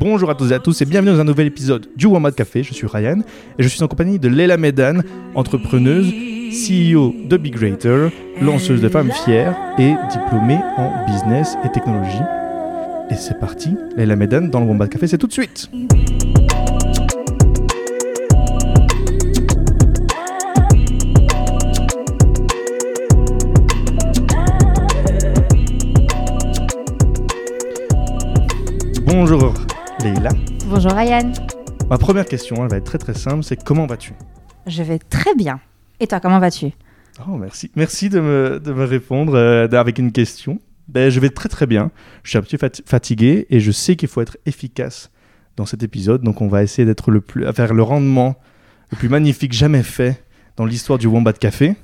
Bonjour à tous et à tous et bienvenue dans un nouvel épisode du Wombat Café. Je suis Ryan et je suis en compagnie de Leila Medan, entrepreneuse, CEO de Big lanceuse de femmes fières et diplômée en business et technologie. Et c'est parti, Leila Medan dans le Wombat Café, c'est tout de suite. Bonjour Leila. Bonjour Ryan. Ma première question, elle va être très très simple, c'est comment vas-tu? Je vais très bien. Et toi, comment vas-tu? Oh merci, merci de me, de me répondre euh, avec une question. Ben, je vais très très bien. Je suis un petit peu fati- fatigué et je sais qu'il faut être efficace dans cet épisode, donc on va essayer d'être le plus, à faire le rendement le plus magnifique jamais fait dans l'histoire du Wombat Café.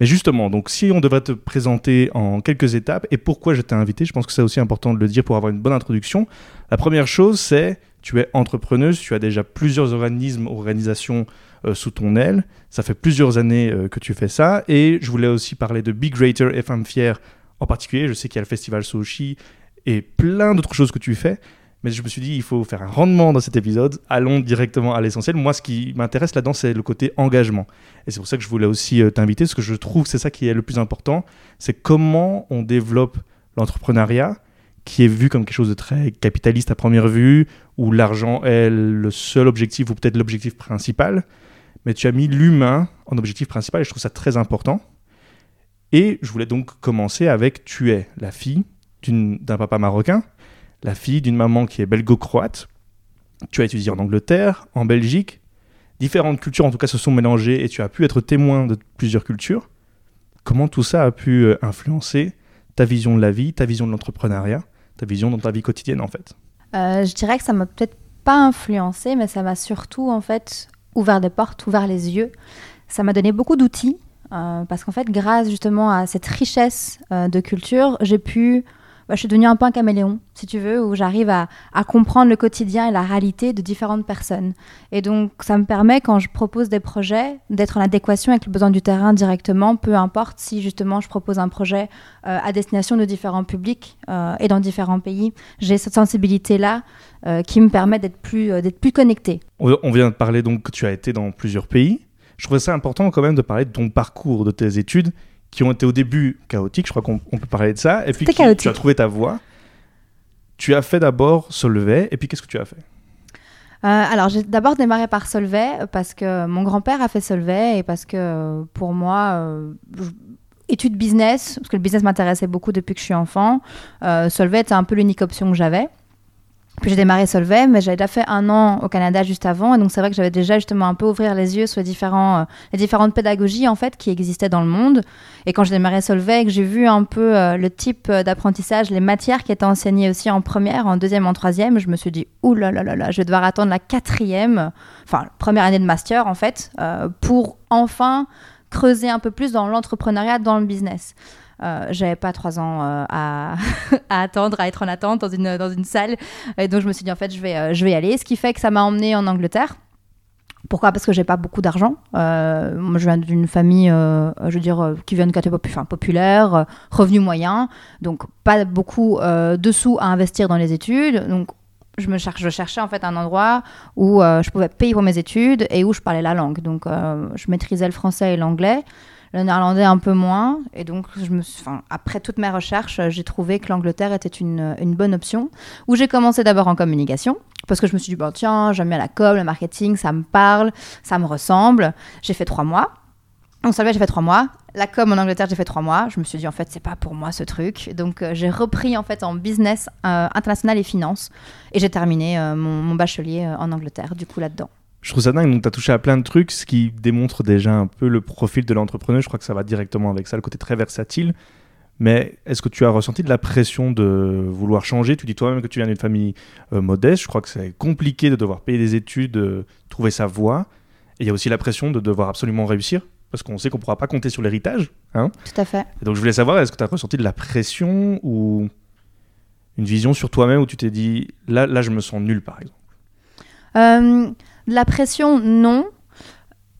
Mais justement, donc si on devrait te présenter en quelques étapes et pourquoi je t'ai invité, je pense que c'est aussi important de le dire pour avoir une bonne introduction. La première chose, c'est tu es entrepreneuse, tu as déjà plusieurs organismes, organisations euh, sous ton aile. Ça fait plusieurs années euh, que tu fais ça. Et je voulais aussi parler de Big Greater Femmes Fières en particulier. Je sais qu'il y a le festival Sochi et plein d'autres choses que tu fais. Mais je me suis dit, il faut faire un rendement dans cet épisode. Allons directement à l'essentiel. Moi, ce qui m'intéresse là-dedans, c'est le côté engagement. Et c'est pour ça que je voulais aussi euh, t'inviter, parce que je trouve que c'est ça qui est le plus important. C'est comment on développe l'entrepreneuriat, qui est vu comme quelque chose de très capitaliste à première vue, où l'argent est le seul objectif, ou peut-être l'objectif principal. Mais tu as mis l'humain en objectif principal, et je trouve ça très important. Et je voulais donc commencer avec tu es la fille d'un papa marocain, la fille d'une maman qui est belgo-croate. Tu as étudié en Angleterre, en Belgique. Différentes cultures, en tout cas, se sont mélangées et tu as pu être témoin de plusieurs cultures. Comment tout ça a pu euh, influencer ta vision de la vie, ta vision de l'entrepreneuriat, ta vision dans ta vie quotidienne, en fait? Euh, Je dirais que ça m'a peut-être pas influencé, mais ça m'a surtout en fait ouvert des portes, ouvert les yeux. Ça m'a donné beaucoup d'outils euh, parce qu'en fait, grâce justement à cette richesse de culture, j'ai pu. Bah, je suis devenue un peu un caméléon, si tu veux, où j'arrive à, comprendre le quotidien et la réalité de différentes personnes. Et donc, ça me permet, quand je propose des projets, d'être en adéquation avec le besoin du terrain directement, peu importe si justement je propose un projet euh, à destination de différents publics euh, et dans différents pays. J'ai cette sensibilité-là euh, qui me permet d'être plus, d'être plus connectée. On on vient de parler donc que tu as été dans plusieurs pays. Je trouvais ça important quand même de parler de ton parcours, de tes études, qui ont été au début chaotiques, je crois qu'on on peut parler de ça, et puis qui- tu as trouvé ta voie. Tu as fait d'abord Solvay, et puis qu'est-ce que tu as fait? Euh, alors, j'ai d'abord démarré par Solvay euh, parce que mon grand-père a fait Solvay et parce que euh, pour moi, euh, je- études business, parce que le business m'intéressait beaucoup depuis que je suis enfant, euh, Solvay était un peu l'unique option que j'avais. Puis j'ai démarré Solvay, mais j'avais déjà fait un an au Canada juste avant, et donc c'est vrai que j'avais déjà justement un peu ouvrir les yeux sur les, différents, euh, les différentes pédagogies en fait qui existaient dans le monde. Et quand j'ai démarré Solvay, que j'ai vu un peu euh, le type euh, d'apprentissage, les matières qui étaient enseignées aussi en première, en deuxième, en troisième, je me suis dit, ouh là là là là, je vais devoir attendre la quatrième, enfin première année de master en fait, euh, pour enfin creuser un peu plus dans l'entrepreneuriat, dans le business. Euh, j'avais pas trois ans euh, à, attendre, à être en attente dans une, dans une salle. Et donc je me suis dit, en fait, je vais, euh, je vais y aller. Ce qui fait que ça m'a emmené en Angleterre. Pourquoi? Parce que j'ai pas beaucoup d'argent. Je viens d'une famille, je veux dire, qui vient de catégorie populaire, revenu moyen, donc pas beaucoup de sous à investir dans les études. Donc, je me cherche, je cherchais en fait un endroit où je pouvais payer pour mes études et où je parlais la langue. Donc, je maîtrisais le français et l'anglais, le néerlandais un peu moins. Et donc, je me, suis- après toutes mes recherches, j'ai trouvé que l'Angleterre était une, bonne option. Où j'ai commencé d'abord en communication parce que je me suis dit, bon, tiens, j'aime bien la com, le marketing, ça me parle, ça me ressemble. J'ai fait trois mois. En Solvay, j'ai fait trois mois. La com en Angleterre, j'ai fait trois mois. Je me suis dit, en fait, c'est pas pour moi ce truc. Donc, euh, j'ai repris en fait en business euh, international et finance. Et j'ai terminé euh, mon, bachelier en Angleterre, du coup, là-dedans. Je trouve ça dingue, donc tu as touché à plein de trucs, ce qui démontre déjà un peu le profil de l'entrepreneur. Je crois que ça va directement avec ça, le côté très versatile. Mais est-ce que tu as ressenti de la pression de vouloir changer? Tu dis toi-même que tu viens d'une famille euh, modeste. Je crois que c'est compliqué de devoir payer des études, de trouver sa voie. Et il y a aussi la pression de devoir absolument réussir, parce qu'on sait qu'on ne pourra pas compter sur l'héritage. Hein Tout à fait. Et donc je voulais savoir, est-ce que tu as ressenti de la pression ou une vision sur toi-même où tu t'es dit, là, là, je me sens nul, par exemple? Euh, la pression, non.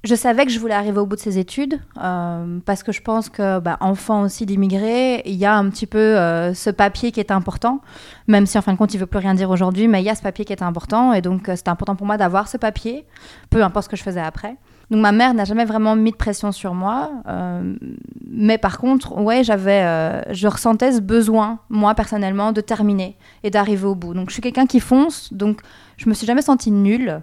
je savais que je voulais arriver au bout de ces études euh, parce que je pense que, bah, enfant aussi d'immigrés, il y a un petit peu euh, ce papier qui est important, même si en fin de compte il veut plus rien dire aujourd'hui, mais il y a ce papier qui est important et donc euh, c'était important pour moi d'avoir ce papier, peu importe ce que je faisais après. Donc ma mère n'a jamais vraiment mis de pression sur moi, mais par contre, ouais, j'avais, je ressentais ce besoin, moi personnellement, de terminer et d'arriver au bout. Donc je suis quelqu'un qui fonce, donc je me suis jamais sentie nulle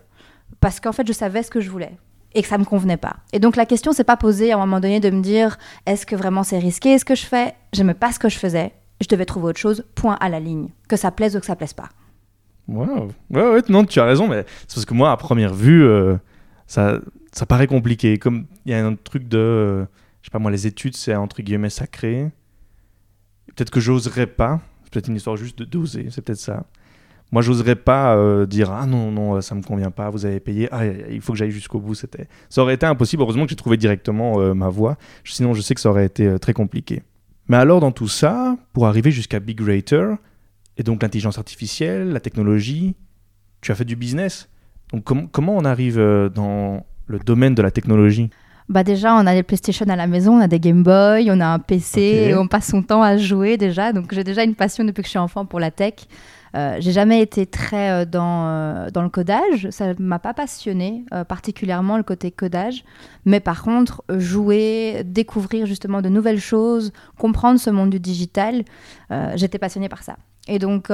parce qu'en fait je savais ce que je voulais et que ça me convenait pas. Et donc la question s'est pas posée à un moment donné de me dire est-ce que vraiment c'est risqué ce que je fais? J'aimais pas ce que je faisais, je devais trouver autre chose, point à la ligne, que ça plaise ou que ça plaise pas. Wow. Ouais, ouais, non, tu as raison, mais c'est parce que moi, à première vue, euh, ça, ça paraît compliqué. Comme il y a un truc de, euh, je sais pas moi, les études, c'est entre guillemets sacré. Peut-être que j'oserais pas. C'est peut-être une histoire juste de doser, c'est peut-être ça. Moi, j'oserais pas euh, dire ah non non ça me convient pas, vous avez payé, ah il faut que j'aille jusqu'au bout. C'était, ça aurait été impossible. Heureusement que j'ai trouvé directement euh, ma voie. Sinon, je sais que ça aurait été euh, très compliqué. Mais alors dans tout ça, pour arriver jusqu'à Big Greater et donc l'intelligence artificielle, la technologie, tu as fait du business. Donc comment on arrive dans le domaine de la technologie? Bah déjà, on a les PlayStation à la maison, on a des Game Boy, on a un PC, et on passe son temps à jouer déjà. Donc j'ai déjà une passion depuis que je suis enfant pour la tech. Euh, j'ai jamais été très euh, dans, euh, dans le codage, ça m'a pas passionné particulièrement le côté codage, mais par contre jouer, découvrir justement de nouvelles choses, comprendre ce monde du digital, j'étais passionnée par ça. Et donc,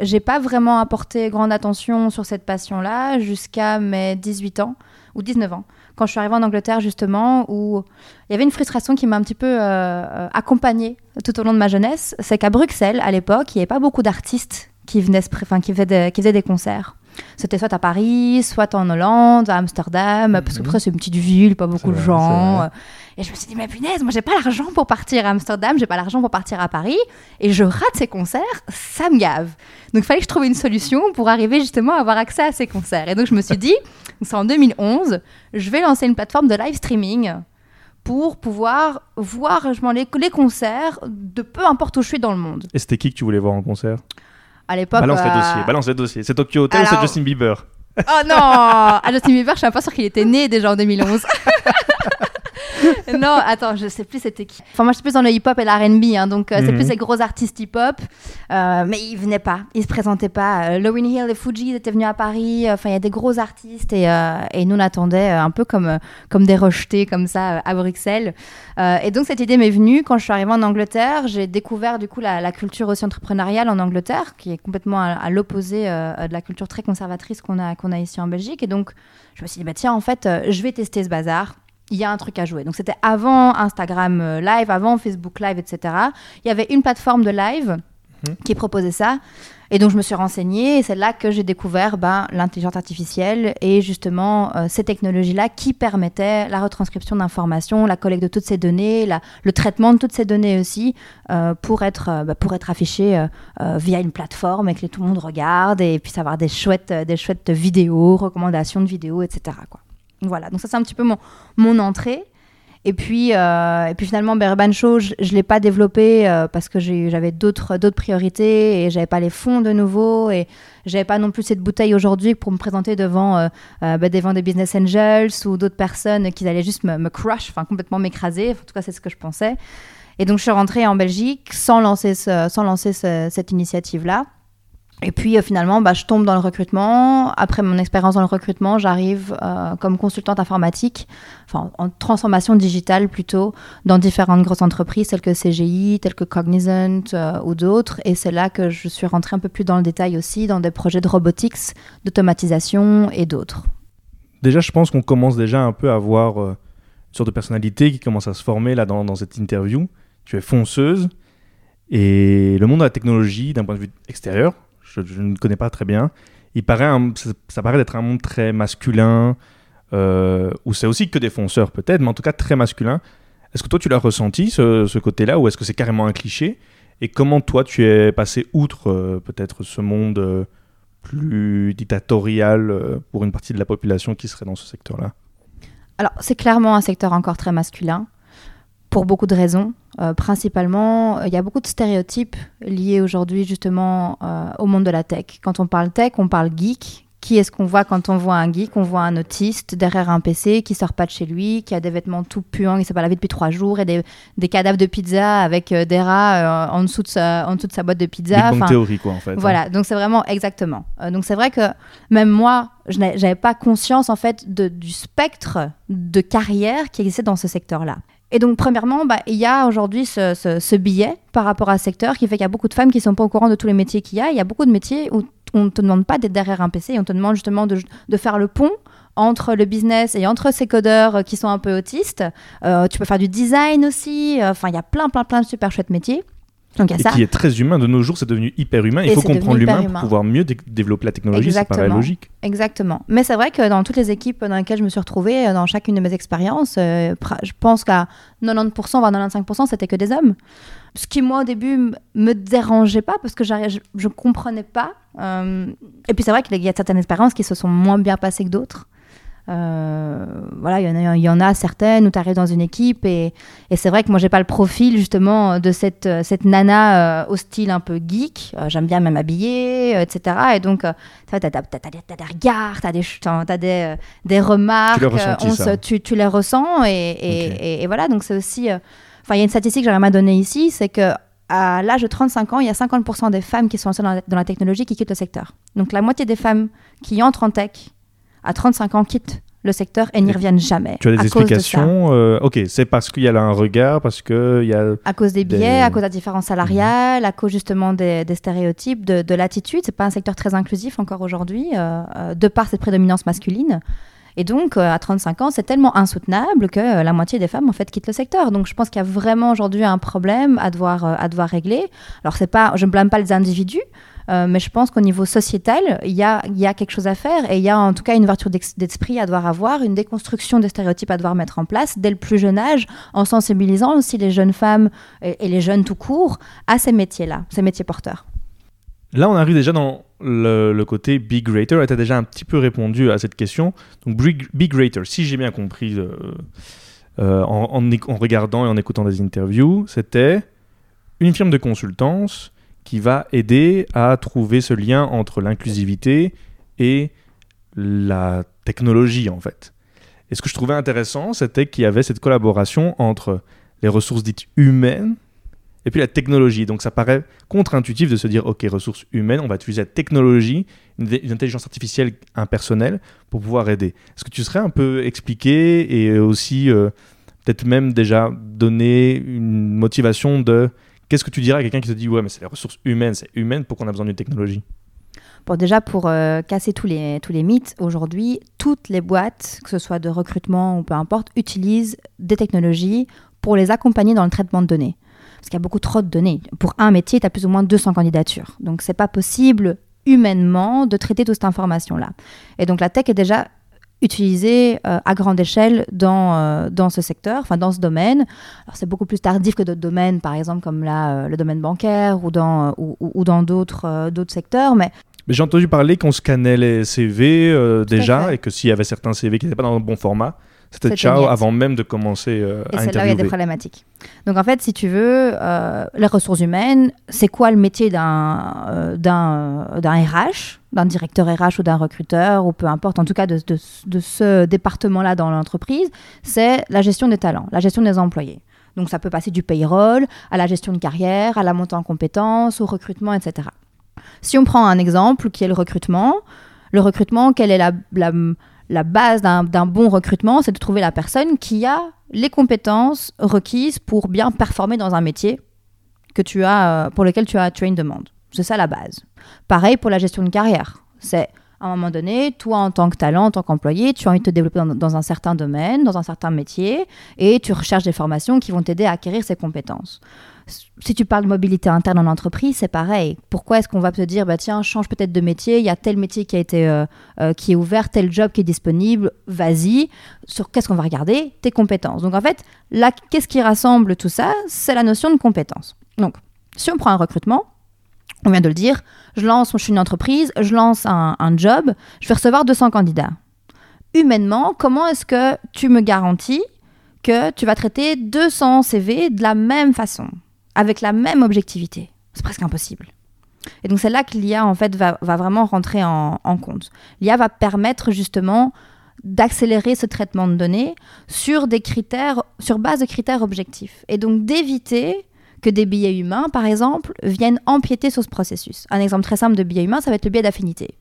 j'ai pas vraiment apporté grande attention sur cette passion-là jusqu'à mes 18 ans ou 19 ans quand je suis arrivée en Angleterre justement, où il y avait une frustration qui m'a un petit peu euh, accompagnée tout au long de ma jeunesse, c'est qu'à Bruxelles, à l'époque, il n'y avait pas beaucoup d'artistes qui, venaient, enfin, qui, faisaient qui faisaient des concerts. C'était soit à Paris, soit en Hollande, à Amsterdam, parce que mhm. c'est une petite ville, pas beaucoup de gens. Et je me suis dit, mais punaise, moi j'ai pas l'argent pour partir à Amsterdam, j'ai pas l'argent pour partir à Paris, et je rate ces concerts, ça me gave. Donc il fallait que je trouve une solution pour arriver justement à avoir accès à ces concerts. Et donc je me suis dit, c'est en 2011, je vais lancer une plateforme de live streaming pour pouvoir voir les, les concerts de peu importe où je suis dans le monde. Et c'était qui que tu voulais voir en concert? À l'époque. Balance les euh, dossiers, balance les dossiers. C'est Tokyo Hotel ou c'est Justin Bieber Oh non À Justin Bieber, je suis pas sûre qu'il était né déjà en 2011. non, attends, je sais plus c'était qui. Enfin, moi, je suis plus dans le hip-hop et l'R&B, hein, donc euh, c'est plus mhm. ces gros artistes hip-hop. Euh, mais ils venaient pas, ils se présentaient pas. Euh, Lauryn Hill et Fuji étaient venus à Paris. Enfin, il y a des gros artistes et, et nous on attendait un peu comme, comme des rejetés comme ça à Bruxelles. et donc cette idée m'est venue quand je suis arrivée en Angleterre. J'ai découvert du coup la, culture aussi entrepreneuriale en Angleterre, qui est complètement à, l'opposé de la culture très conservatrice qu'on a, qu'on a ici en Belgique. Et donc je me suis dit, bah, tiens, en fait, je vais tester ce bazar il y a un truc à jouer. Donc c'était avant Instagram euh, Live, avant Facebook Live, etc. Il y avait une plateforme de live mhm. qui proposait ça. Et donc je me suis renseignée et c'est là que j'ai découvert ben, l'intelligence artificielle et justement euh, ces technologies-là qui permettaient la retranscription d'informations, la collecte de toutes ces données, le traitement de toutes ces données aussi euh, pour, être, ben, pour être affichées via une plateforme et que tout le monde regarde et puisse avoir des chouettes, des chouettes vidéos, recommandations de vidéos, etc. Quoi. Voilà, donc ça c'est un petit peu mon, mon entrée. Et puis, euh, et puis finalement, Urban Show, je ne l'ai pas développé euh, parce que j'avais d'autres priorités et j'avais pas les fonds de nouveau et j'avais pas non plus cette bouteille aujourd'hui pour me présenter devant, euh, bah, devant des business angels ou d'autres personnes qui allaient juste me, me crush, enfin complètement m'écraser. En tout cas, c'est ce que je pensais. Et donc, je suis rentrée en Belgique sans lancer, sans lancer cette initiative-là. Et puis euh, finalement, bah, je tombe dans le recrutement. Après mon expérience dans le recrutement, j'arrive euh, comme consultante informatique, en transformation digitale plutôt, dans différentes grosses entreprises telles que CGI, telles que Cognizant euh, ou d'autres. Et c'est là que je suis rentrée un peu plus dans le détail aussi, dans des projets de robotics, d'automatisation et d'autres. Déjà, je pense qu'on commence déjà un peu à voir une sorte de personnalité qui commence à se former là dans, dans cette interview. Tu es fonceuse. Et le monde de la technologie, d'un point de vue extérieur, je, ne connais pas très bien. Il paraît ça, paraît d'être un monde très masculin, euh, où c'est aussi que des fonceurs peut-être, mais en tout cas très masculin. Est-ce que toi tu l'as ressenti ce, côté-là, ou est-ce que c'est carrément un cliché? Et comment toi tu es passé outre euh, peut-être ce monde euh, plus dictatorial pour une partie de la population qui serait dans ce secteur-là? Alors c'est clairement un secteur encore très masculin pour beaucoup de raisons. Euh, principalement, il y a beaucoup de stéréotypes liés aujourd'hui justement euh, au monde de la tech. Quand on parle tech, on parle geek, Qui est-ce qu'on voit quand on voit un geek? On voit un autiste derrière un PC qui sort pas de chez lui, qui a des vêtements tout puants, qui s'est pas lavé depuis trois jours et des, des cadavres de pizza avec euh, des rats euh, en, dessous de sa, en dessous de sa boîte de pizza. Enfin, Theory, quoi, en fait. hein. voilà, donc c'est vraiment exactement. Euh, donc c'est vrai que même moi, je n'a- j'avais pas conscience en fait de- du spectre de carrière qui existait dans ce secteur-là. Et donc premièrement, bah, il y a aujourd'hui ce, ce- ce biais par rapport à ce secteur qui fait qu'il y a beaucoup de femmes qui sont pas au courant de tous les métiers qu'il y a. Il y a beaucoup de métiers où on ne te demande pas d'être derrière un PC, on te demande justement de, de faire le pont entre le business et entre ces codeurs euh, qui sont un peu autistes. Euh, tu peux faire du design aussi. Euh, Enfin, il y a plein, plein, plein de super chouettes métiers. Donc Et ça. qui est très humain. De nos jours, c'est devenu hyper humain. Il Et faut c'est comprendre l'humain pour pouvoir mieux dé- développer la technologie. Exactement. logique. Exactement. Mais c'est vrai que dans toutes les équipes dans lesquelles je me suis retrouvée, euh, dans chacune de mes expériences, euh, je pense qu'à 90%, voire 95%, c'était que des hommes. Ce qui, moi, au début, me dérangeait pas parce que je ne comprenais pas. Euh, et puis, c'est vrai qu'il y a certaines expériences qui se sont moins bien passées que d'autres. Euh, voilà, il y, en a- il y en a certaines où tu arrives dans une équipe et, et c'est vrai que moi, j'ai pas le profil justement de cette, euh, cette nana euh, au style un peu geek. Euh, J'aime bien même habiller, etc. Et donc, tu vois, t'as, t'as- t'as- t'as des- regards, des, t'as t'as des, des remarques, Tu ressenti, se- tu, tu les ressens et, et, et- voilà, donc c'est aussi... Enfin, il y a une statistique que j'aimerais donner ici, c'est que à l'âge de 35 ans, il y a 50% des femmes qui sont lancées dans la, dans la technologie qui quittent le secteur. Donc la moitié des femmes qui entrent en tech à 35 ans quittent le secteur et n'y reviennent jamais. Tu as des à de explications euh, Ok, c'est parce qu'il y a là un regard, parce qu'il y a. À cause des Des- biais, à cause de la différence salariale, à cause justement des, des stéréotypes, de, de l'attitude. C'est pas un secteur très inclusif encore aujourd'hui, euh, euh, de par cette prédominance masculine. Et donc, euh, à 35 ans, c'est tellement insoutenable que euh, la moitié des femmes, en fait, quittent le secteur. Donc, je pense qu'il y a vraiment aujourd'hui un problème à devoir, euh, à devoir régler. Alors, c'est pas, je ne blâme pas les individus, euh, mais je pense qu'au niveau sociétal, il y a, quelque chose à faire et il y a en tout cas une ouverture d'esprit à devoir avoir, une déconstruction des stéréotypes à devoir mettre en place dès le plus jeune âge, en sensibilisant aussi les jeunes femmes et, les jeunes tout court à ces métiers-là, ces métiers porteurs. Là, on arrive déjà dans le, côté Big Rater. Et tu as déjà un petit peu répondu à cette question. Donc, Big Rater, si j'ai bien compris euh, euh, en regardant et en écoutant des interviews, c'était une firme de consultance qui va aider à trouver ce lien entre l'inclusivité et la technologie, en fait. Et ce que je trouvais intéressant, c'était qu'il y avait cette collaboration entre les ressources dites humaines et puis la technologie. Donc ça paraît contre-intuitif de se dire, OK, ressources humaines, on va utiliser la technologie, une, intelligence artificielle impersonnelle pour pouvoir aider. Est-ce que tu serais un peu expliqué et aussi euh, peut-être même déjà donner une motivation de qu'est-ce que tu dirais à quelqu'un qui te dit, ouais, mais c'est les ressources humaines, c'est humaine, pourquoi on a besoin d'une technologie? Bon, déjà, pour euh, casser tous les, tous les mythes, aujourd'hui, toutes les boîtes, que ce soit de recrutement ou peu importe, utilisent des technologies pour les accompagner dans le traitement de données. Parce qu'il y a beaucoup trop de données. Pour un métier, tu as plus ou moins 200 candidatures. Donc, c'est pas possible humainement de traiter toute cette information-là. Et donc, la tech est déjà utilisée euh, à grande échelle dans, euh, dans ce secteur, enfin dans ce domaine. Alors c'est beaucoup plus tardif que d'autres domaines, par exemple comme là, euh, le domaine bancaire ou dans, ou, dans d'autres d'autres secteurs, mais Mais j'ai entendu parler qu'on scannait les CV déjà et que s'il y avait certains CV qui n'étaient pas dans le bon format, c'était ciao avant même de commencer euh, Et à c'est là où il y a des interviewer. problématiques. Donc en fait, si tu veux, euh, les ressources humaines, c'est quoi le métier d'un euh, d'un euh, d'un RH, d'un directeur RH ou d'un recruteur, ou peu importe, en tout cas de, de- de ce département-là dans l'entreprise C'est la gestion des talents, la gestion des employés. Donc ça peut passer du payroll à la gestion de carrière, à la montée en compétences, au recrutement, etc. Si on prend un exemple qui est le recrutement, le recrutement, quelle est la, la, la base d'un bon recrutement C'est de trouver la personne qui a les compétences requises pour bien performer dans un métier que tu as, euh, pour lequel tu as, tu as une demande. C'est ça la base. Pareil pour la gestion de carrière. C'est à un moment donné, toi en tant que talent, en tant qu'employé, tu as envie de te développer dans, dans un certain domaine, dans un certain métier, et tu recherches des formations qui vont t'aider à acquérir ces compétences. Si tu parles de mobilité interne en entreprise, c'est pareil. Pourquoi est-ce qu'on va te dire, bah tiens, change peut-être de métier, il y a tel métier qui a été euh, euh, qui est ouvert, tel job qui est disponible, vas-y. Sur qu'est-ce qu'on va regarder? Tes compétences. Donc en fait, là, qu'est-ce qui rassemble tout ça? C'est la notion de compétence. Donc, si on prend un recrutement, on vient de le dire, je lance, je suis une entreprise, je lance un, un job, je vais recevoir 200 candidats. Humainement, comment est-ce que tu me garantis que tu vas traiter 200 CV de la même façon, avec la même objectivité C'est presque impossible. Et donc c'est là que l'IA en fait va, vraiment rentrer en, en compte. L'IA va permettre justement d'accélérer ce traitement de données sur des critères, sur base de critères objectifs. Et donc d'éviter que des billets humains, par exemple, viennent empiéter sur ce processus. Un exemple très simple de billet humain, ça va être le biais d'affinité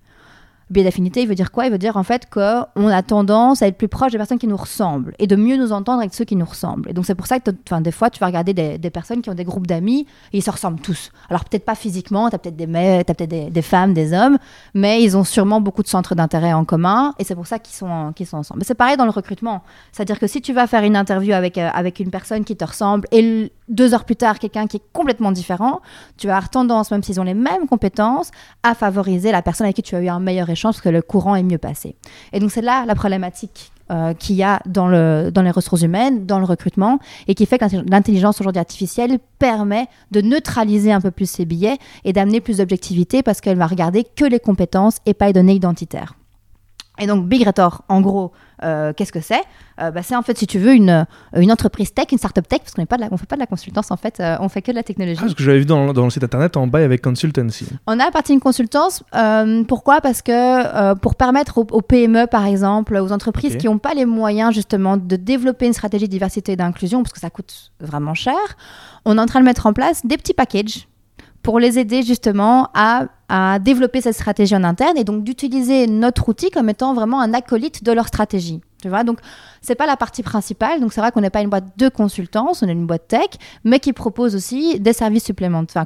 biais d'affinité, il veut dire quoi? Il veut dire en fait qu'on a tendance à être plus proche des personnes qui nous ressemblent et de mieux nous entendre avec ceux qui nous ressemblent. Et donc c'est pour ça que des fois, tu vas regarder des, personnes qui ont des groupes d'amis et ils se ressemblent tous. Alors peut-être pas physiquement, tu as peut-être des, peut des, des, femmes, des hommes, mais ils ont sûrement beaucoup de centres d'intérêt en commun et c'est pour ça qu'ils sont, qu'ils sont ensemble. C'est pareil dans le recrutement. C'est-à-dire que si tu vas faire une interview avec, euh, avec une personne qui te ressemble et deux heures plus tard quelqu'un qui est complètement différent, tu vas avoir tendance, même s'ils ont les mêmes compétences, à favoriser la personne avec qui tu as eu un meilleur échange parce que le courant est mieux passé. Et donc c'est là la problématique euh, qu'il y a dans, dans les ressources humaines, dans le recrutement, et qui fait que l'intelligence aujourd'hui artificielle permet de neutraliser un peu plus ces billets et d'amener plus d'objectivité parce qu'elle va regarder que les compétences et pas les données identitaires. Et donc Big Retor, en gros, euh, qu'est-ce que c'est? Euh, bah, C'est en fait, si tu veux, une, une entreprise tech, une startup tech, parce qu'on ne fait pas de la consultance, en fait, euh, on fait que de la technologie. Ah, parce que j'avais vu dans, dans, le site internet en bail avec consultancy. On a partie une consultance. pourquoi? Parce que pour permettre aux, PME, par exemple, aux entreprises qui n'ont pas les moyens, justement, de développer une stratégie de diversité et d'inclusion, parce que ça coûte vraiment cher, on est en train de mettre en place des petits packages pour les aider justement à, développer cette stratégie en interne et donc d'utiliser notre outil comme étant vraiment un acolyte de leur stratégie. Tu vois, donc c'est pas la partie principale. Donc c'est vrai qu'on n'est pas une boîte de consultance, on est une boîte tech, mais qui propose aussi des services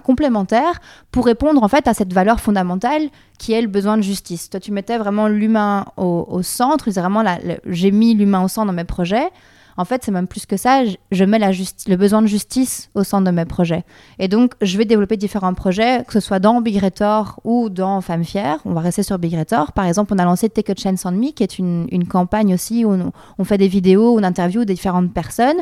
complémentaires pour répondre en fait à cette valeur fondamentale qui est le besoin de justice. Toi, tu mettais vraiment l'humain au, centre. Vraiment, j'ai mis l'humain au centre dans mes projets. En fait, c'est même plus que ça. Je, mets le besoin de justice au centre de mes projets. Et donc, je vais développer différents projets, que ce soit dans Big Retor ou dans Femmes Fières. On va rester sur Big Retor. Par exemple, on a lancé Take a Chance on Me, qui est une, campagne aussi où on, fait des vidéos, on interviewe différentes personnes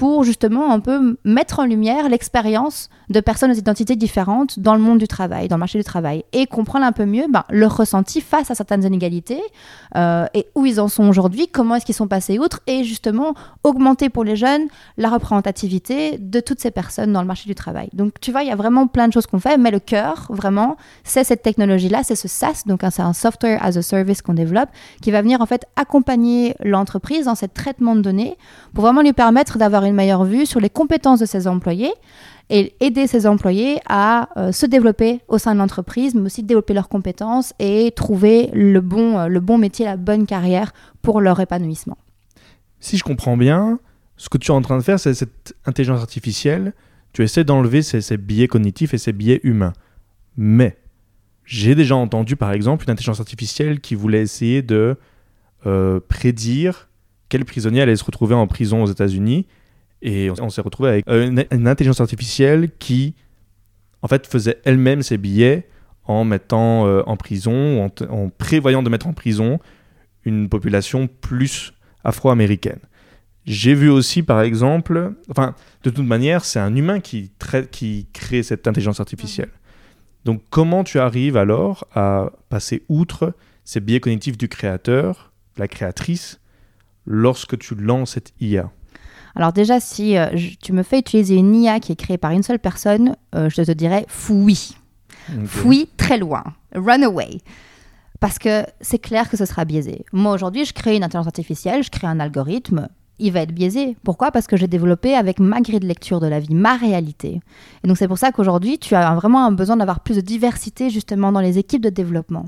pour justement un peu mettre en lumière l'expérience de personnes aux identités différentes dans le monde du travail, dans le marché du travail, et comprendre un peu mieux ben, leur ressenti face à certaines inégalités euh, et où ils en sont aujourd'hui, comment est-ce qu'ils sont passés outre, et justement augmenter pour les jeunes la représentativité de toutes ces personnes dans le marché du travail. Donc tu vois, il y a vraiment plein de choses qu'on fait, mais le cœur, vraiment, c'est cette technologie-là, c'est ce SaaS, donc c'est un software as a service qu'on développe, qui va venir en fait accompagner l'entreprise dans ce traitement de données pour vraiment lui permettre d'avoir une meilleure vue sur les compétences de ses employés et aider ses employés à euh, se développer au sein de l'entreprise, mais aussi développer leurs compétences et trouver le bon, euh, le bon métier, la bonne carrière pour leur épanouissement. Si je comprends bien, ce que tu es en train de faire, c'est cette intelligence artificielle, tu essaies d'enlever ces, ces biais cognitifs et ces biais humains. Mais j'ai déjà entendu, par exemple, une intelligence artificielle qui voulait essayer de euh, prédire quel prisonnier allait se retrouver en prison aux États-Unis et on, s'est retrouvé avec euh, une, intelligence artificielle qui, en fait, faisait elle-même ses billets en mettant euh, en prison, en, en, prévoyant de mettre en prison une population plus afro-américaine. J'ai vu aussi, par exemple, enfin, de toute manière, c'est un humain qui, qui crée cette intelligence artificielle. Donc, comment tu arrives alors à passer outre ces biais cognitifs du créateur, la créatrice, lorsque tu lances cette IA alors déjà, si euh, tu me fais utiliser une IA qui est créée par une seule personne, euh, je te dirais fouille. Fouille très loin. Run away. Parce que c'est clair que ce sera biaisé. Moi, aujourd'hui, je crée une intelligence artificielle, je crée un algorithme, il va être biaisé. Pourquoi? Parce que j'ai développé avec ma grille de lecture de la vie, ma réalité. Et donc c'est pour ça qu'aujourd'hui, tu as vraiment un besoin d'avoir plus de diversité justement dans les équipes de développement.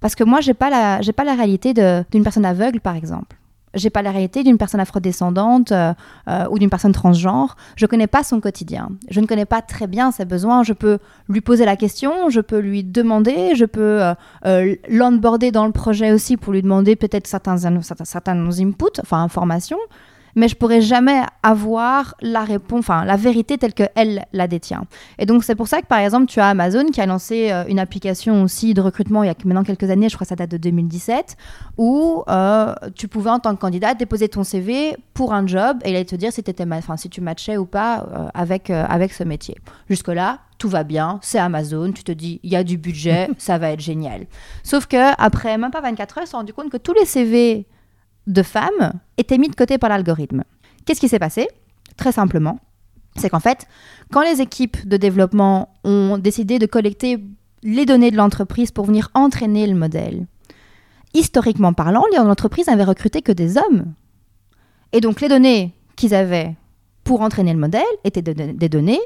Parce que moi, j'ai pas la, j'ai pas la réalité d'une personne aveugle, par exemple j'ai pas la réalité d'une personne afrodescendante euh, euh, ou d'une personne transgenre. Je connais pas son quotidien. Je ne connais pas très bien ses besoins. Je peux lui poser la question, je peux lui demander, je peux euh, l'onboarder dans le projet aussi pour lui demander peut-être certains, certains, certains inputs, enfin informations mais je pourrais jamais avoir la réponse, enfin la vérité telle que elle la détient. Et donc c'est pour ça que par exemple tu as Amazon qui a lancé euh, une application aussi de recrutement il y a maintenant quelques années, je crois que ça date de 2017, où euh, tu pouvais en tant que candidat déposer ton CV pour un job et il allait te dire si, étais, si tu matchais ou pas euh, avec, avec ce métier. Jusque là, tout va bien, c'est Amazon, tu te dis, il y a du budget, ça va être génial. Sauf que après même pas 24 heures, ils se sont rendu compte que tous les CV de femmes étaient mis de côté par l'algorithme. Qu'est-ce qui s'est passé? Très simplement, c'est qu'en fait, quand les équipes de développement ont décidé de collecter les données de l'entreprise pour venir entraîner le modèle. Historiquement parlant, l'entreprise avait recruté que des hommes. Et donc les données qu'ils avaient pour entraîner le modèle étaient des données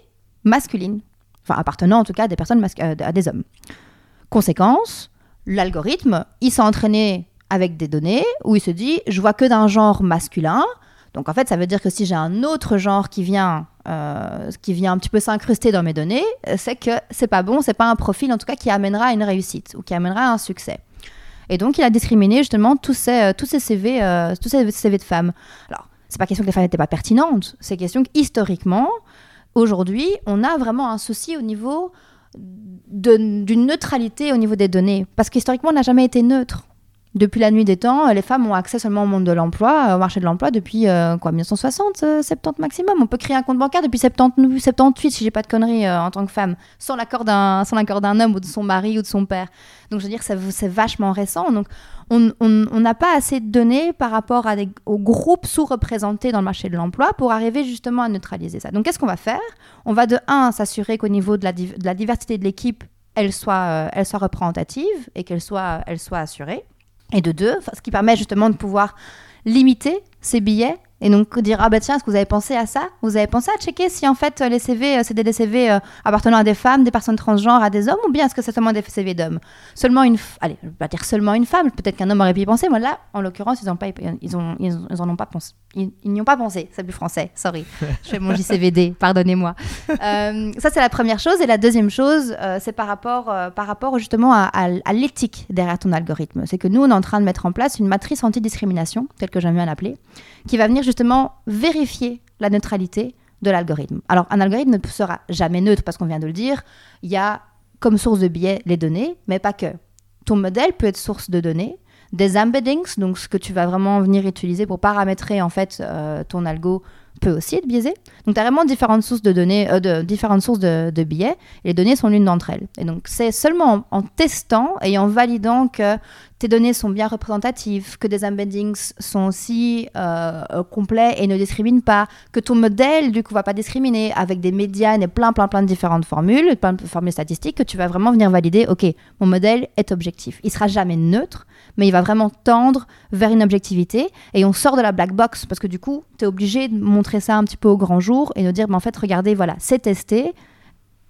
masculines, appartenant en tout cas à des personnes euh, à des hommes. Conséquence, l'algorithme, il s'est entraîné avec des données où il se dit je vois que d'un genre masculin. Donc en fait, ça veut dire que si j'ai un autre genre qui vient, euh, qui vient un petit peu s'incruster dans mes données, c'est que c'est pas bon, c'est pas un profil en tout cas qui amènera à une réussite ou qui amènera à un succès. Et donc il a discriminé justement tous ces, euh, tous ces CV, euh, tous ces CV de femmes. Alors c'est pas question que les femmes n'étaient pas pertinentes, c'est question qu'historiquement, aujourd'hui, on a vraiment un souci au niveau d'une neutralité au niveau des données, parce qu'historiquement, on n'a jamais été neutre. Depuis la nuit des temps, les femmes ont accès seulement au monde de l'emploi, au marché de l'emploi depuis euh, quoi, 1960, 70 euh, maximum. On peut créer un compte bancaire depuis 70, 78, si j'ai pas de conneries, euh, en tant que femme, sans l'accord d'un, homme ou de son mari ou de son père. Donc je veux dire, c'est vachement récent. Donc on n'a pas assez de données par rapport aux groupes sous-représentés dans le marché de l'emploi pour arriver justement à neutraliser ça. Donc qu'est-ce qu'on va faire? On va de un s'assurer qu'au niveau de la, de la diversité de l'équipe, elle soit, elle soit représentative et qu'elle soit, elle soit assurée et de deux, ce qui permet justement de pouvoir limiter ces billets et donc dire ah bah tiens est-ce que vous avez pensé à ça? Vous avez pensé à checker si en fait les CV euh, c'est des CV euh, appartenant à des femmes, des personnes transgenres, à des hommes ou bien est-ce que c'est seulement des CV d'hommes? Seulement une allez pas dire seulement une femme, peut-être qu'un homme aurait pu y penser. Moi là en l'occurrence ils en ont pas. Ils, n'y ont pas pensé, c'est plus français, sorry. je fais mon JCVD, pardonnez-moi. Euh, ça c'est la première chose et la deuxième chose c'est par rapport par rapport justement à, à l'éthique derrière ton algorithme. C'est que nous on est en train de mettre en place une matrice anti-discrimination telle que j'aime bien l'appeler qui va venir justement vérifier la neutralité de l'algorithme. Alors, un algorithme ne sera jamais neutre parce qu'on vient de le dire. Il y a comme source de biais les données, mais pas que. Ton modèle peut être source de données, des embeddings, donc ce que tu vas vraiment venir utiliser pour paramétrer en fait euh, ton algo peut aussi être biaisé. Donc, tu as vraiment différentes sources de données, euh, différentes sources de, billets, et les données sont l'une d'entre elles. Et donc, c'est seulement en, testant et en validant que tes données sont bien représentatives, que des embeddings sont aussi euh, euh, complets et ne discriminent pas, que ton modèle, du coup, va pas discriminer avec des médianes et plein, plein, plein de différentes formules, plein de formules statistiques, que tu vas vraiment venir valider, OK, mon modèle est objectif. Il sera jamais neutre, mais il va vraiment tendre vers une objectivité et on sort de la black box parce que du coup, tu es obligé de montrer ça un petit peu au grand jour et de dire, mais en fait, regardez, voilà, c'est testé,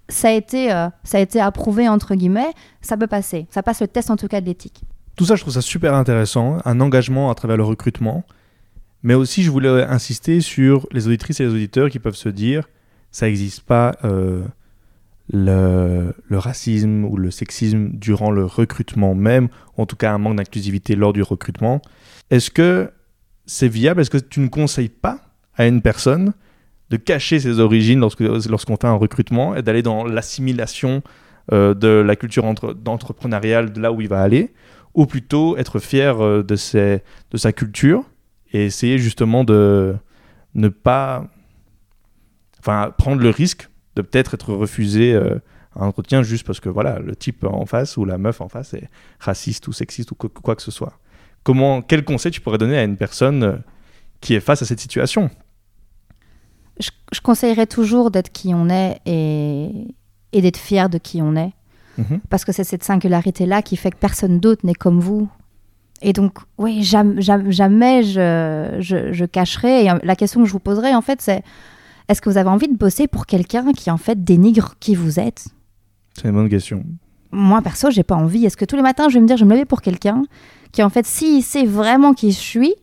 ça a, été, euh, ça a été approuvé, entre guillemets, ça peut passer. Ça passe le test en tout cas de l'éthique. Tout ça, je trouve ça super intéressant, un engagement à travers le recrutement. Mais aussi, je voulais insister sur les auditrices et les auditeurs qui peuvent se dire, ça n'existe pas euh, le, racisme ou le sexisme durant le recrutement même, en tout cas un manque d'inclusivité lors du recrutement. Est-ce que c'est viable? Est-ce que tu ne conseilles pas à une personne de cacher ses origines lorsqu'on fait un recrutement et d'aller dans l'assimilation euh, de la culture d'entrepreneuriale de là où il va aller, ou plutôt être fier euh, de, sa culture et essayer justement de ne pas enfin, prendre le risque de peut-être être refusé euh, un entretien juste parce que voilà, le type en face ou la meuf en face est raciste ou sexiste ou quoi, que ce soit. Comment, quel conseil tu pourrais donner à une personne euh, qui est face à cette situation? Je, conseillerais toujours d'être qui on est et, et d'être fier de qui on est. Mhm. Parce que c'est cette singularité-là qui fait que personne d'autre n'est comme vous. Et donc, oui, jamais, jamais je, je, je, cacherai. Et la question que je vous poserai, en fait, c'est est-ce que vous avez envie de bosser pour quelqu'un qui en fait dénigre qui vous êtes? C'est une bonne question. Moi perso, j'ai pas envie. Est-ce que tous les matins je vais me dire je vais me lever pour quelqu'un qui en fait s'il sait vraiment qui je suis,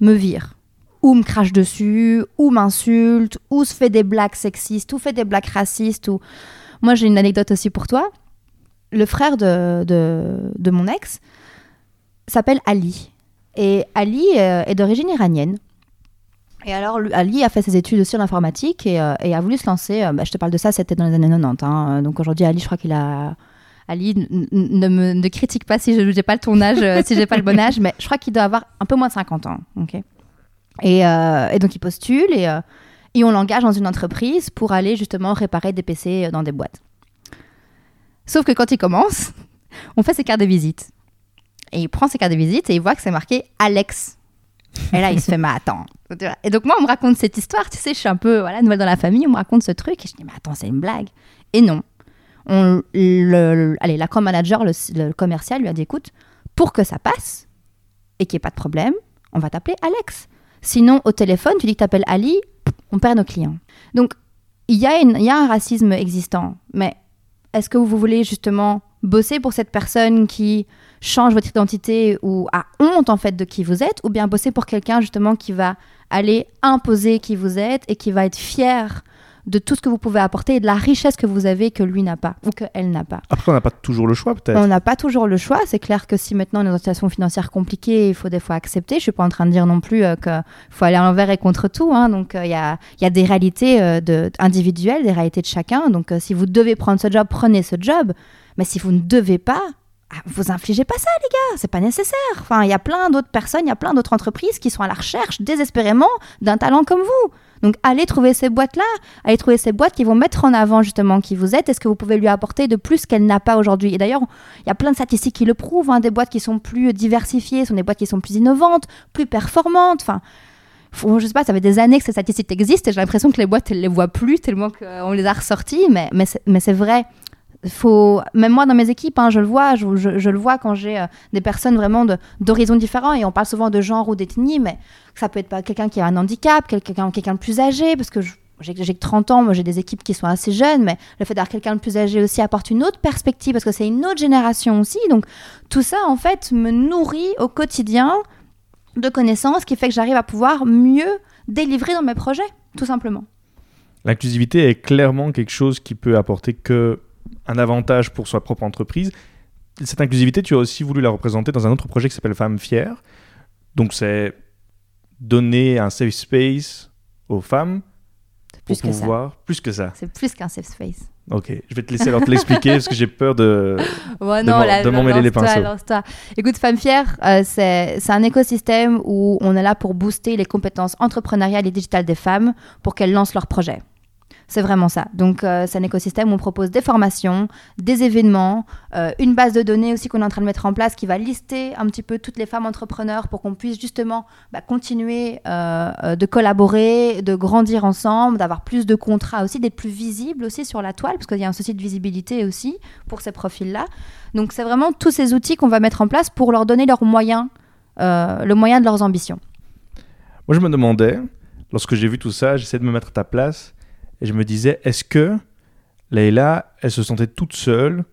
me vire? Ou me crache dessus, ou m'insulte, ou se fait des blagues sexistes, ou fait des blagues racistes. Ou... Moi, j'ai une anecdote aussi pour toi. Le frère de, de, mon ex s'appelle Ali. Et Ali euh, est d'origine iranienne. Et alors, Ali a fait ses études aussi en informatique et, euh, a voulu se lancer. Euh, bah, je te parle de ça, c'était dans les années 90. Hein. donc aujourd'hui, Ali, je crois qu'il a. Ali, ne me critique pas si je n'ai pas le ton âge, si j'ai pas le bon âge, mais je crois qu'il doit avoir un peu moins de 50 ans. et, et, donc, il postule et, et on l'engage dans une entreprise pour aller justement réparer des PC dans des boîtes. Sauf que quand il commence, on fait ses cartes de visite. Et il prend ses cartes de visite et il voit que c'est marqué Alex et là, il se fait, mais attends. Et donc, moi, on me raconte cette histoire, tu sais, je suis un peu voilà, nouvelle dans la famille, on me raconte ce truc, et je dis, mais attends, c'est une blague. Et non. On, le, allez, la manager, le, commercial lui a dit écoute, pour que ça passe et qu'il n'y ait pas de problème, on va t'appeler Alex. Sinon, au téléphone, tu dis que tu appelles Ali, on perd nos clients. Donc, il y, y a un racisme existant, mais est-ce que vous voulez justement bosser pour cette personne qui change votre identité ou a honte en fait de qui vous êtes, ou bien bosser pour quelqu'un justement qui va aller imposer qui vous êtes et qui va être fier de tout ce que vous pouvez apporter et de la richesse que vous avez que lui n'a pas ou qu'elle n'a pas. Après, on n'a pas toujours le choix, peut-être. On n'a pas toujours le choix. C'est clair que si maintenant on est dans une situation financière compliquée, il faut des fois accepter. Je suis pas en train de dire non plus euh, qu'il faut aller envers et contre tout. Hein. Donc, euh, il y, a, y, a, des réalités euh, de, individuelles, des réalités de chacun. Donc, si vous devez prendre ce job, prenez ce job. Mais si vous ne devez pas, ah, vous infligez pas ça, les gars, c'est pas nécessaire. Enfin, il y a plein d'autres personnes, il y a plein d'autres entreprises qui sont à la recherche désespérément d'un talent comme vous. Donc, allez trouver ces boîtes-là, allez trouver ces boîtes qui vont mettre en avant justement qui vous êtes et ce que vous pouvez lui apporter de plus qu'elle n'a pas aujourd'hui? Et d'ailleurs, il y a plein de statistiques qui le prouvent. Hein, des boîtes qui sont plus diversifiées sont des boîtes qui sont plus innovantes, plus performantes. Enfin, je sais pas, ça fait des années que ces statistiques existent et j'ai l'impression que les boîtes, elles les voient plus tellement qu'on les a ressorties, mais, mais c'est vrai faut même moi dans mes équipes hein, je le vois je, le vois quand j'ai euh, des personnes vraiment d'horizons différents et on parle souvent de genre ou d'ethnie mais ça peut être quelqu'un qui a un handicap quelqu'un quelqu'un de plus âgé parce que j'ai que 30 ans, moi j'ai des équipes qui sont assez jeunes, mais le fait d'avoir quelqu'un de plus âgé aussi apporte une autre perspective parce que c'est une autre génération aussi. Donc tout ça en fait me nourrit au quotidien de connaissances qui fait que j'arrive à pouvoir mieux délivrer dans mes projets, tout simplement. L'inclusivité est clairement quelque chose qui peut apporter que un avantage pour sa propre entreprise. Cette inclusivité, tu as aussi voulu la représenter dans un autre projet qui s'appelle Femmes Fières. Donc c'est donner un safe space aux femmes pour pouvoir... Plus que ça. C'est plus qu'un safe space. Ok, je vais te laisser alors te l'expliquer parce que j'ai peur de, de m'emmêler les pinceaux. Écoute, Femmes Fières, euh, c'est un écosystème où on est là pour booster les compétences entrepreneuriales et digitales des femmes pour qu'elles lancent leurs projets. C'est vraiment ça. Donc, euh, c'est un écosystème où on propose des formations, des événements, euh, une base de données aussi qu'on est en train de mettre en place qui va lister un petit peu toutes les femmes entrepreneurs pour qu'on puisse justement bah, continuer euh, de collaborer, de grandir ensemble, d'avoir plus de contrats aussi, d'être plus visible aussi sur la toile, parce qu'il y a un souci de visibilité aussi pour ces profils-là. Donc, c'est vraiment tous ces outils qu'on va mettre en place pour leur donner leurs moyens, le moyen de leurs ambitions. Moi, je me demandais, lorsque j'ai vu tout ça, j'essaie de me mettre à ta place et je me disais, est-ce que Leïla, elle se sentait toute seule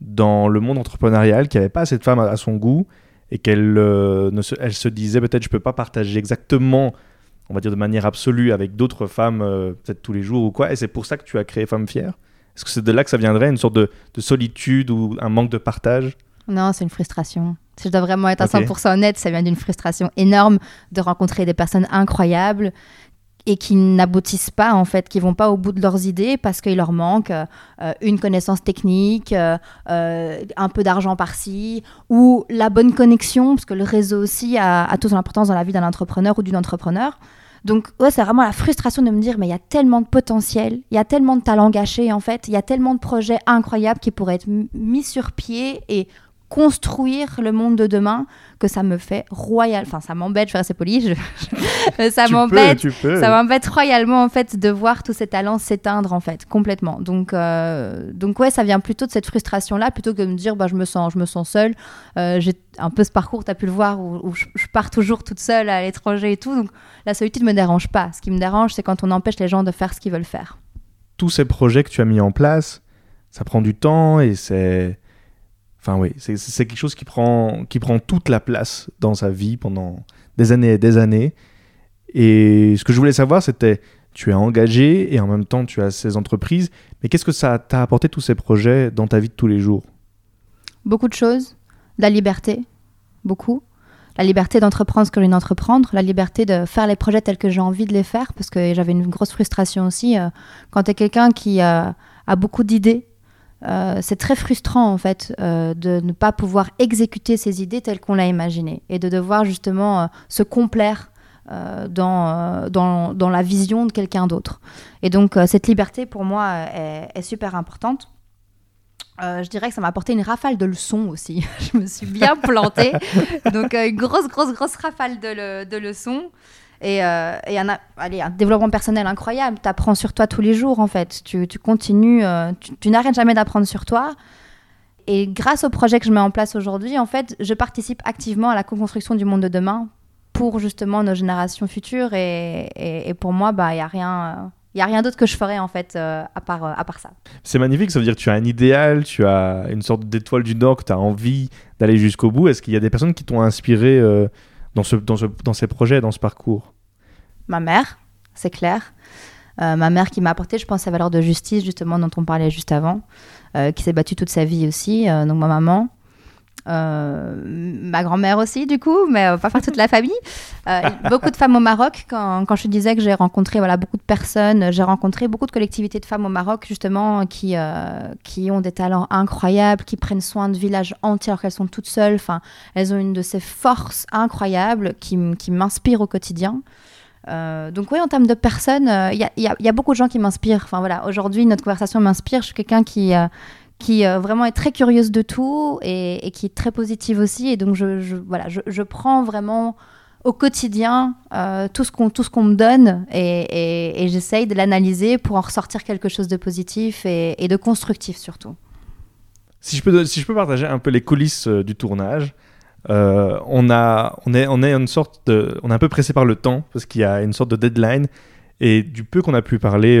dans le monde entrepreneurial, qu'il n'y avait pas assez de femmes à, son goût, et qu'elle euh, se, elle se disait peut-être je ne peux pas partager exactement, on va dire de manière absolue, avec d'autres femmes, euh, peut-être tous les jours ou quoi, et c'est pour ça que tu as créé Femmes Fières? Est-ce que c'est de là que ça viendrait, une sorte de, solitude ou un manque de partage? Non, c'est une frustration. Si je dois vraiment être à 100% honnête, ça vient d'une frustration énorme de rencontrer des personnes incroyables et qui n'aboutissent pas en fait, qui vont pas au bout de leurs idées parce qu'il leur manque euh, une connaissance technique, euh, euh, un peu d'argent par-ci ou la bonne connexion parce que le réseau aussi a, a toute son importance dans la vie d'un entrepreneur ou d'une entrepreneur. Donc ouais, c'est vraiment la frustration de me dire mais il y a tellement de potentiel, il y a tellement de talents gâchés en fait, il y a tellement de projets incroyables qui pourraient être mis sur pied et construire le monde de demain que ça me fait royal enfin ça m'embête je vais assez poli ça m'embête ça m'embête royalement en fait de voir tous ces talents s'éteindre en fait complètement. Donc euh, donc ouais ça vient plutôt de cette frustration là plutôt que de me dire bah je me sens je me sens seule. Euh, j'ai un peu ce parcours tu as pu le voir où, je, pars toujours toute seule à l'étranger et tout. Donc la solitude me dérange pas. Ce qui me dérange c'est quand on empêche les gens de faire ce qu'ils veulent faire. Tous ces projets que tu as mis en place ça prend du temps et c'est Enfin oui, c'est quelque chose qui prend, qui prend toute la place dans sa vie pendant des années et des années. Et ce que je voulais savoir, c'était, tu es engagé et en même temps tu as ces entreprises, mais qu'est-ce que ça t'a apporté tous ces projets dans ta vie de tous les jours? Beaucoup de choses. La liberté, beaucoup. La liberté d'entreprendre ce que j'ai envie d'entreprendre, la liberté de faire les projets tels que j'ai envie de les faire, parce que j'avais une grosse frustration aussi. Euh, quand tu es quelqu'un qui a beaucoup d'idées, euh, c'est très frustrant en fait euh, de ne pas pouvoir exécuter ses idées telles qu'on l'a imaginé et de devoir justement euh, se complaire dans, dans, dans, la vision de quelqu'un d'autre. Et donc cette liberté pour moi est, super importante. je dirais que ça m'a apporté une rafale de leçons aussi. je me suis bien plantée. donc une grosse, grosse, grosse rafale de, de leçons. Et, euh, et a- allez, un développement personnel incroyable. Tu apprends sur toi tous les jours, en fait. Tu, continues, euh, tu, n'arrêtes jamais d'apprendre sur toi. Et grâce au projet que je mets en place aujourd'hui, en fait, je participe activement à la co-construction du monde de demain pour justement nos générations futures. Et, pour moi, bah, il n'y a rien, euh, y a rien d'autre que je ferais, en fait, euh, à, part, euh, à part ça. C'est magnifique, ça veut dire que tu as un idéal, tu as une sorte d'étoile du Nord que tu as envie d'aller jusqu'au bout. Est-ce qu'il y a des personnes qui t'ont inspiré euh, dans, ce, dans, ce, dans ces projets, dans ce parcours Ma mère, c'est clair. Euh, ma mère qui m'a apporté, je pense, sa valeur de justice, justement, dont on parlait juste avant, euh, qui s'est battue toute sa vie aussi, euh, donc ma maman. Euh, ma grand-mère aussi, du coup, mais euh, pas faire toute la famille. Euh, beaucoup de femmes au Maroc. Quand, quand je disais que j'ai rencontré voilà, beaucoup de personnes, j'ai rencontré beaucoup de collectivités de femmes au Maroc, justement, qui, euh, qui ont des talents incroyables, qui prennent soin de villages entiers alors qu'elles sont toutes seules. Enfin, elles ont une de ces forces incroyables qui, qui m'inspirent au quotidien. Euh, donc oui, en termes de personnes, il y, a, y a- y a beaucoup de gens qui m'inspirent. Enfin voilà, aujourd'hui notre conversation m'inspire. Je suis quelqu'un qui euh, qui euh, vraiment est très curieuse de tout et, qui est très positive aussi. Et donc je, voilà, je, prends vraiment au quotidien euh, tout ce qu'on tout me donne et, j'essaye de l'analyser pour en ressortir quelque chose de positif et, de constructif surtout. si je, peux, si je peux partager un peu les coulisses euh, du tournage, euh, on, a, on, est, on, est une sorte de, on est un peu pressé par le temps parce qu'il y a une sorte de deadline. Et du peu qu'on a pu parler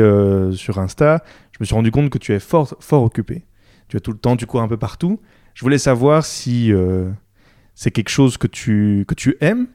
sur Insta, je me suis rendu compte que tu es fort, fort occupé. Tu as tout le temps, tu cours un peu partout. Je voulais savoir si euh, c'est quelque chose que tu, que tu aimes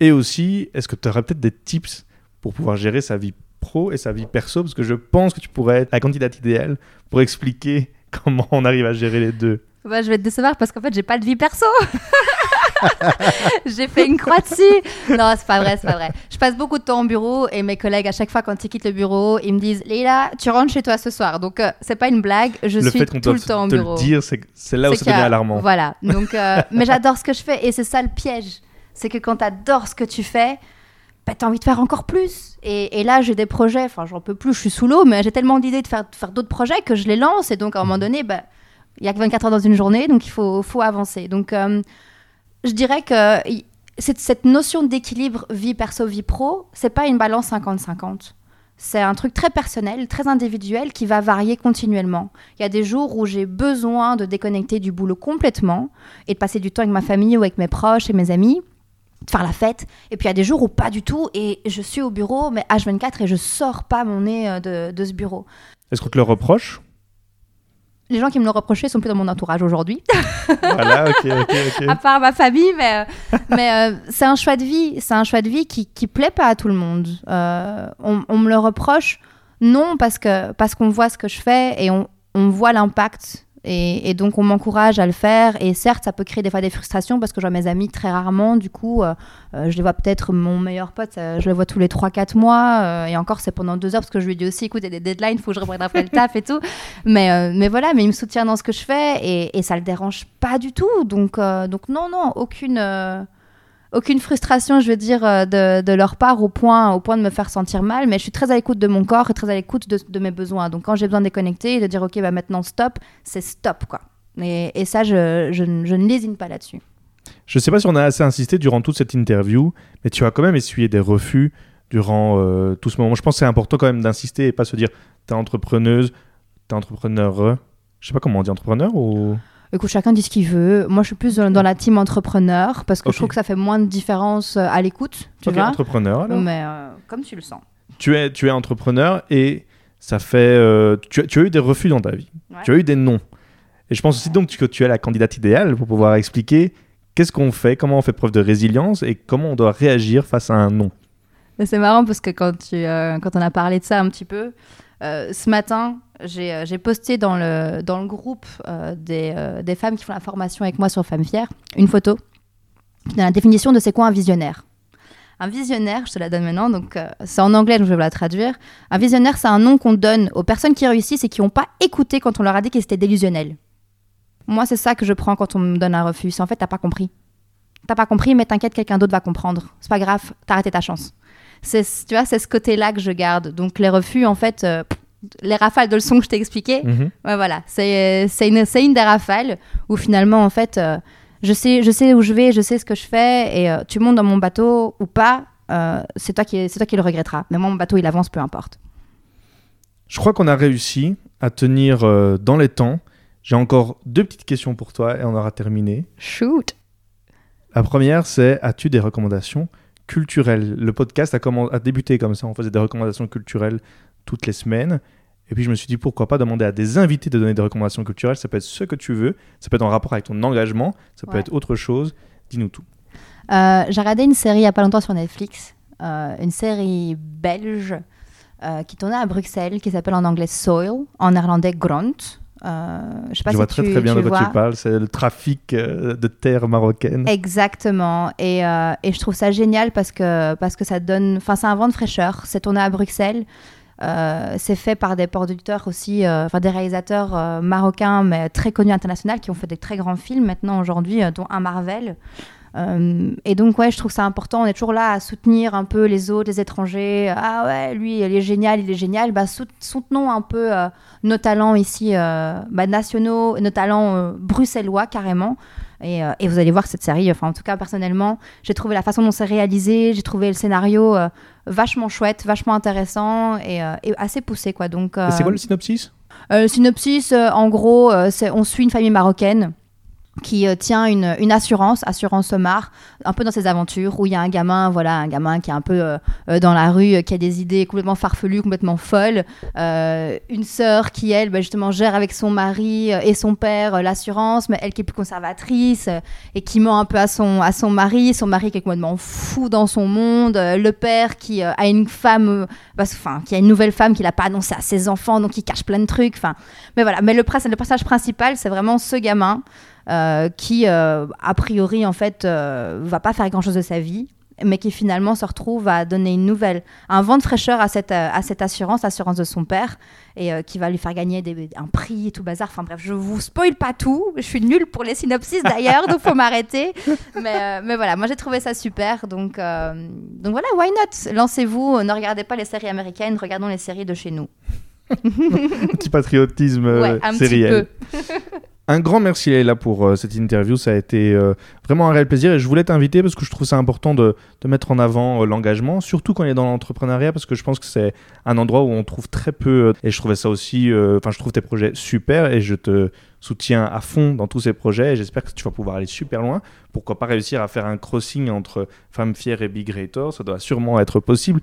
et aussi, est-ce que tu aurais peut-être des tips pour pouvoir gérer sa vie pro et sa vie perso? Parce que je pense que tu pourrais être la candidate idéale pour expliquer comment on arrive à gérer les deux. Bah, je vais te décevoir parce qu'en fait, j'ai pas de vie perso. j'ai fait une croix dessus. Non, c'est pas vrai, c'est pas vrai. Je passe beaucoup de temps au bureau et mes collègues, à chaque fois quand ils quittent le bureau, ils me disent Leila, tu rentres chez toi ce soir. Donc, euh, c'est pas une blague. Je le suis fait qu'on tout le temps au bureau. le dire, c'est c'est là où ça devient a- alarmant. Voilà. Donc, euh, mais j'adore ce que je fais et c'est ça le piège. C'est que quand tu adores ce que tu fais, bah, tu as envie de faire encore plus. Et, et là, j'ai des projets, enfin, j'en peux plus, je suis sous l'eau, mais j'ai tellement d'idées de faire, de faire d'autres projets que je les lance. Et donc, à un moment donné, bah, il y a que 24 heures dans une journée, donc il faut, faut avancer. Donc, euh, je dirais que cette, notion d'équilibre vie perso, vie pro, c'est pas une balance 50-50. C'est un truc très personnel, très individuel qui va varier continuellement. Il y a des jours où j'ai besoin de déconnecter du boulot complètement et de passer du temps avec ma famille ou avec mes proches et mes amis, de faire la fête. Et puis il y a des jours où pas du tout et je suis au bureau, mais H24 et je sors pas mon nez euh, de, de ce bureau. Est-ce qu'on te le reproche? Les gens qui me l'ont reproché sont plus dans mon entourage aujourd'hui. Voilà, ok, ok, ok. à part ma famille, mais, euh, mais euh, c'est un choix de vie. C'est un choix de vie qui, qui plaît pas à tout le monde. Euh, on, on me le reproche, non, parce que parce qu'on voit ce que je fais et on, on voit l'impact. Et, donc on m'encourage à le faire. Et certes, ça peut créer des fois des frustrations parce que je vois mes amis très rarement. Du coup, euh, euh, je les vois peut-être mon meilleur pote, euh, je le vois tous les 3-4 mois. et encore, c'est pendant deux heures parce que je lui dis aussi, écoute, il y a des deadlines, il faut que je reprenne après le taf et tout. Mais, mais voilà, mais il me soutient dans ce que je fais et, et ça le dérange pas du tout. Donc, donc non, non, aucune, aucune frustration, je veux dire, euh, de, leur part au point, au point de me faire sentir mal. Mais je suis très à l'écoute de mon corps et très à l'écoute de, mes besoins. Donc quand j'ai besoin de déconnecter et de dire, ok, bah maintenant stop, c'est stop, quoi. Et, ça, je, je, ne- ne lésine pas là-dessus. Je sais pas si on a assez insisté durant toute cette interview, mais tu as quand même essuyé des refus durant euh, tout ce moment. Je pense que c'est important quand même d'insister et pas se dire t'es entrepreneuse, t'es entrepreneur. Je sais pas comment on dit entrepreneur ou. Écoute, chacun dit ce qu'il veut. Moi, je suis plus dans, dans la team entrepreneur parce que je trouve que ça fait moins de différence euh, à l'écoute, tu Ok, vois. entrepreneur alors. Mais euh, comme tu le sens. Tu es, tu es entrepreneur et ça fait. euh, tu, as, tu as eu des refus dans ta vie. Ouais. Tu as eu des non. Et je pense aussi donc que tu es la candidate idéale pour pouvoir expliquer qu'est-ce qu'on fait, comment on fait preuve de résilience et comment on doit réagir face à un non. C'est marrant parce que quand, tu, euh, quand on a parlé de ça un petit peu, ce matin, j'ai euh, j'ai posté dans le, dans le groupe euh, des, euh, des femmes qui font la formation avec moi sur Femmes Fières une photo donne la définition de c'est quoi un visionnaire. Un visionnaire, je te la donne maintenant, donc euh, c'est en anglais, donc je vais vous la traduire. Un visionnaire, c'est un nom qu'on donne aux personnes qui réussissent et qui n'ont pas écouté quand on leur a dit qu'ils étaient délusionnels. Moi, c'est ça que je prends quand on me donne un refus. En fait, t'as pas compris. T'as pas compris, mais t'inquiète, quelqu'un d'autre va comprendre. C'est pas grave, t'as raté ta chance. C'est, tu vois, c'est ce côté-là que je garde. Donc les refus, en fait, euh, les rafales de leçons que je t'ai expliquées, Mhm. ouais, voilà, c'est, c'est, une, c'est une des rafales où finalement, en fait, euh, je, sais, je sais où je vais, je sais ce que je fais, et euh, tu montes dans mon bateau ou pas, c'est toi, qui, toi qui le regretteras. Mais moi, mon bateau, il avance, peu importe. Je crois qu'on a réussi à tenir dans les temps. J'ai encore deux petites questions pour toi et on aura terminé. Shoot La première, c'est as-tu des recommandations culturelles? Le podcast a, a débuté comme ça, on faisait des recommandations culturelles toutes les semaines. Et puis je me suis dit pourquoi pas demander à des invités de donner des recommandations culturelles? Ça peut être ce que tu veux, ça peut être en rapport avec ton engagement, ça peut être autre chose. Dis-nous tout. Euh, j'ai regardé une série il n'y a pas longtemps sur Netflix, euh, une série belge euh, qui tournait à Bruxelles, qui s'appelle en anglais Soil, en néerlandais Gront. je sais pas je vois très très bien de quoi tu parles, c'est le trafic de terre marocaine. Exactement, et, et, je trouve ça génial parce que, parce que ça donne, enfin c'est un vent de fraîcheur, c'est tourné à Bruxelles, euh, c'est fait par des producteurs aussi, euh, enfin des réalisateurs euh, marocains, mais très connus internationaux, qui ont fait des très grands films maintenant aujourd'hui, dont un Marvel. Et donc, ouais, je trouve ça important. On est toujours là à soutenir un peu les autres, les étrangers. Ah ouais, lui, il est génial, il est génial. Bah, soutenons un peu nos talents ici, bah, nationaux, nos talents bruxellois carrément. Et, et, vous allez voir cette série, enfin en tout cas personnellement, j'ai trouvé la façon dont c'est réalisé, j'ai trouvé le scénario vachement chouette, vachement intéressant et, euh, assez poussé. Quoi. Donc, c'est quoi le synopsis? euh, Le synopsis, euh, en gros, on suit une famille marocaine qui euh, tient une, une, assurance, Assurance Omar, un peu dans ses aventures, où il y a un gamin, voilà, un gamin qui est un peu euh, euh, dans la rue, qui a des idées complètement farfelues, complètement folles, une sœur qui, elle, bah, justement, gère avec son mari et son père l'assurance, mais elle qui est plus conservatrice et qui ment un peu à son, à son mari, son mari qui est complètement fou dans son monde, le père qui a une femme, enfin, qui a une nouvelle femme qu'il n'a pas annoncé à ses enfants, donc il cache plein de trucs, mais voilà, mais le, le personnage principal, c'est vraiment ce gamin qui, euh, a priori, en fait, euh, va pas faire grand-chose de sa vie, mais qui finalement se retrouve à donner une nouvelle, un vent de fraîcheur à cette, à cette assurance, assurance de son père, et qui va lui faire gagner des, un prix et tout bazar. Enfin bref, je vous spoil pas tout. Je suis nulle pour les synopsis d'ailleurs, donc faut m'arrêter. Mais, mais, voilà, moi j'ai trouvé ça super. Donc, donc voilà, why not? Lancez-vous, ne regardez pas les séries américaines, regardons les séries de chez nous. petit patriotisme ouais, un Petit peu. Un grand merci Leila pour euh, cette interview, ça a été euh, vraiment un réel plaisir et je voulais t'inviter parce que je trouve ça important de, mettre en avant euh, l'engagement, surtout quand on est dans l'entrepreneuriat parce que je pense que c'est un endroit où on trouve très peu et je trouvais ça aussi, enfin je trouve tes projets super et je te soutiens à fond dans tous ces projets et j'espère que tu vas pouvoir aller super loin. Pourquoi pas réussir à faire un crossing entre Femme Fière et Big Greater, ça doit sûrement être possible.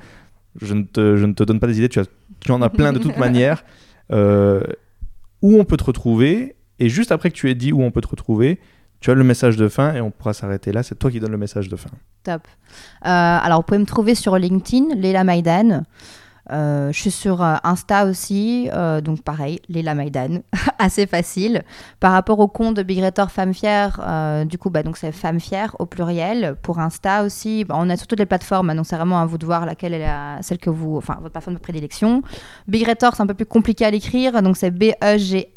Je ne te, je ne te donne pas des idées, tu, as, tu en as plein de toute manière. où on peut te retrouver et juste après que tu aies dit où on peut te retrouver, tu as le message de fin et on pourra s'arrêter là. C'est toi qui donnes le message de fin. Top. Euh, alors, vous pouvez me trouver sur LinkedIn, Leila Maïdan. Euh, je suis sur euh, Insta aussi, euh, donc pareil, Léla Maïdan, assez facile. Par rapport au compte de Big Retor Femme Fière, du coup, bah, donc c'est Femme Fière au pluriel. Pour Insta aussi, bah, on a sur toutes les plateformes, donc c'est vraiment à vous de voir laquelle est la, celle que vous, enfin, votre plateforme de prédilection. Big Retor, c'est un peu plus compliqué à l'écrire, donc c'est B-E-G-R-E-A-T-O-R.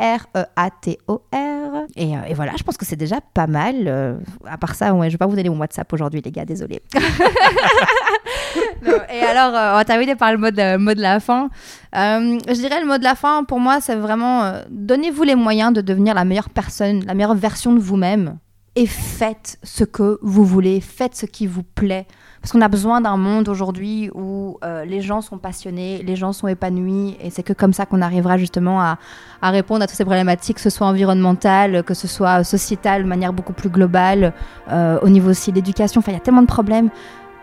Et, et, voilà, je pense que c'est déjà pas mal. à part ça, ouais, je vais pas vous donner mon WhatsApp aujourd'hui, les gars, désolé. et alors, on va terminer par le mot de la fin. Euh, je dirais le mot de la fin, pour moi, c'est vraiment euh, donnez-vous les moyens de devenir la meilleure personne, la meilleure version de vous-même et faites ce que vous voulez, faites ce qui vous plaît. Parce qu'on a besoin d'un monde aujourd'hui où euh, les gens sont passionnés, les gens sont épanouis, et c'est que comme ça qu'on arrivera justement à, à, répondre à toutes ces problématiques, que ce soit environnementales, que ce soit sociétales, de manière beaucoup plus globale, au niveau aussi de l'éducation. Enfin, il y a tellement de problèmes.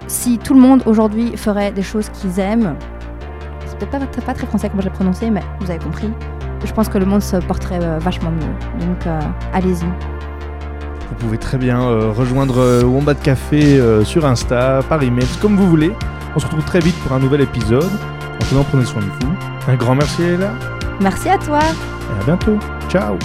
Si tout le monde aujourd'hui ferait des choses qu'ils aiment, peut-être pas, pas, très français comme j'ai prononcé, mais vous avez compris. Je pense que le monde se porterait euh, vachement mieux. Donc euh, allez-y. Vous pouvez très bien euh, rejoindre Wombat Café sur Insta, par email, comme vous voulez. On se retrouve très vite pour un nouvel épisode. En faisant, prenez soin de vous. Un grand merci, Léla. Merci à toi. Et à bientôt. Ciao.